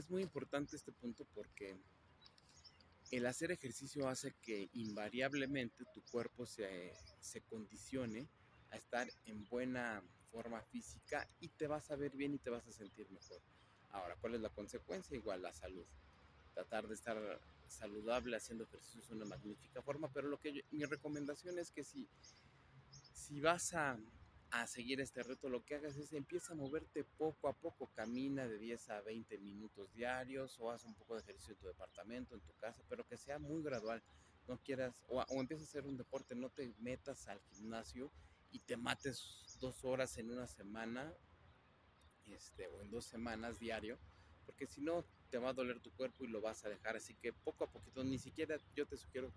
es muy importante este punto porque el hacer ejercicio hace que invariablemente tu cuerpo se, se condicione a estar en buena forma física y te vas a ver bien y te vas a sentir mejor. Ahora, ¿cuál es la consecuencia? Igual la salud. Tratar de estar saludable haciendo ejercicio es una magnífica forma, pero lo que mi recomendación es que si, si vas a, a seguir este reto, lo que hagas es empieza a moverte poco a poco, camina de 10 a 20 minutos diarios o haz un poco de ejercicio en tu departamento, en tu casa, pero que sea muy gradual. No quieras, o, o empieza a hacer un deporte, no te metas al gimnasio y te mates dos horas en una semana este, o en dos semanas diario, porque si no te va a doler tu cuerpo y lo vas a dejar. Así que poco a poquito, ni siquiera yo te sugiero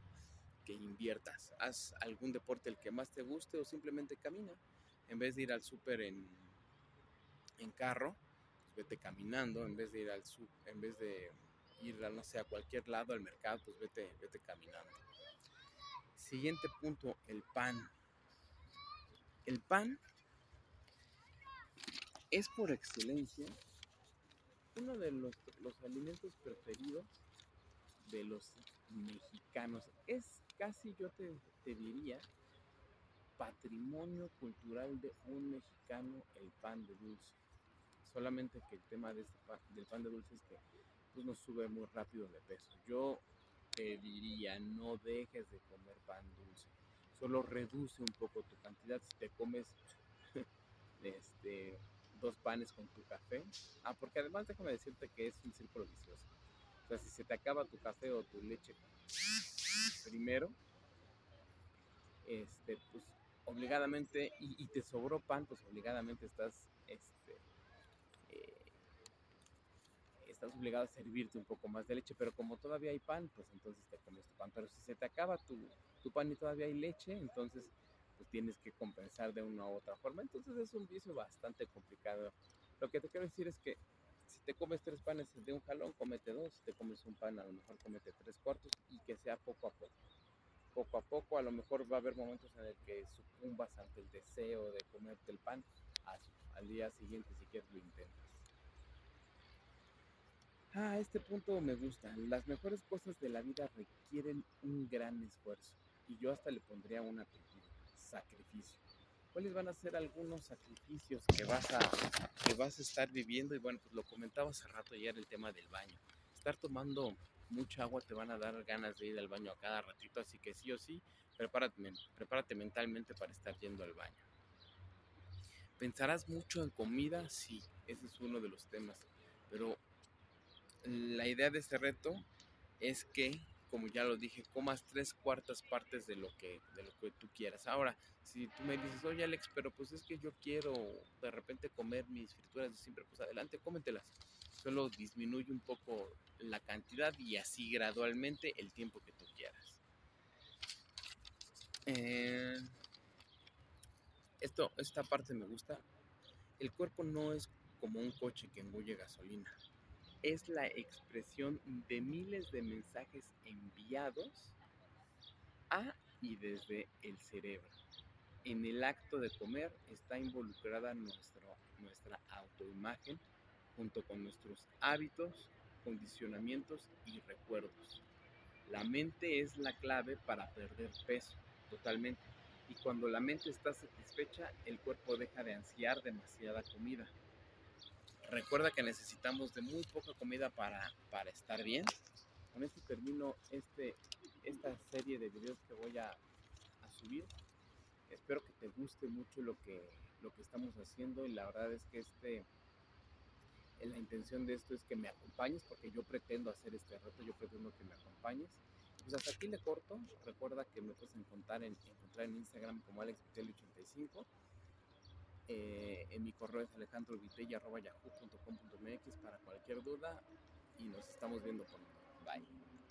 que inviertas. Haz algún deporte el que más te guste o simplemente camina en vez de ir al súper en, en carro, pues vete caminando, en vez de ir al en vez de ir no sé, a cualquier lado al mercado, pues vete, vete caminando. Siguiente punto, el pan. El pan es por excelencia uno de los, los alimentos preferidos de los mexicanos. Es casi, yo te, te diría, patrimonio cultural de un mexicano el pan de dulce. Solamente que el tema de este del pan de dulce es que pues, nos sube muy rápido de peso. Yo te diría, no dejes de comer pan dulce. Solo reduce un poco tu cantidad. Si te comes este, dos panes con tu café. Ah, porque además déjame decirte que es un círculo vicioso. O sea, si se te acaba tu café o tu leche primero, este, pues obligadamente, y, te sobró pan, pues obligadamente estás, este, eh, estás obligado a servirte un poco más de leche, pero como todavía hay pan, pues entonces te comes tu pan. Pero si se te acaba tu, tu pan y todavía hay leche, entonces pues tienes que compensar de una u otra forma. Entonces es un vicio bastante complicado. Lo que te quiero decir es que si te comes tres panes de un jalón, comete dos. Si te comes un pan, a lo mejor comete tres cuartos y que sea poco a poco poco a poco, a lo mejor va a haber momentos en el que sucumbas ante el deseo de comerte el pan, al día siguiente si quieres lo intentas. Ah, este punto me gusta. Las mejores cosas de la vida requieren un gran esfuerzo y yo hasta le pondría una sacrificio. ¿Cuáles van a ser algunos sacrificios que vas a, que vas a estar viviendo? Y bueno, pues lo comentaba hace rato ya el tema del baño. Estar tomando mucha agua te van a dar ganas de ir al baño a cada ratito, así que sí o sí, prepárate, prepárate mentalmente para estar yendo al baño. ¿Pensarás mucho en comida? Sí, ese es uno de los temas. Pero la idea de este reto es que, como ya lo dije, comas tres cuartas partes de lo que, de lo que tú quieras. Ahora, si tú me dices, oye Alex, pero pues es que yo quiero de repente comer mis frituras de siempre, pues adelante, cómetelas solo disminuye un poco la cantidad y así gradualmente el tiempo que tú quieras. Eh, esto, esta parte me gusta. El cuerpo no es como un coche que engulle gasolina. Es la expresión de miles de mensajes enviados a y desde el cerebro. En el acto de comer está involucrada nuestro, nuestra autoimagen junto con nuestros hábitos, condicionamientos y recuerdos. La mente es la clave para perder peso totalmente. Y cuando la mente está satisfecha, el cuerpo deja de ansiar demasiada comida. Recuerda que necesitamos de muy poca comida para, para estar bien. Con esto termino este, esta serie de videos que voy a, a subir. Espero que te guste mucho lo que, lo que estamos haciendo y la verdad es que este, la intención de esto es que me acompañes, porque yo pretendo hacer este reto, yo pretendo que me acompañes. Pues hasta aquí le corto. Recuerda que me puedes encontrar en, encontrar en Instagram como AlexVitelli85. Eh, en mi correo es alejandrovitella.yahoo.com.mx para cualquier duda y nos estamos viendo por Bye.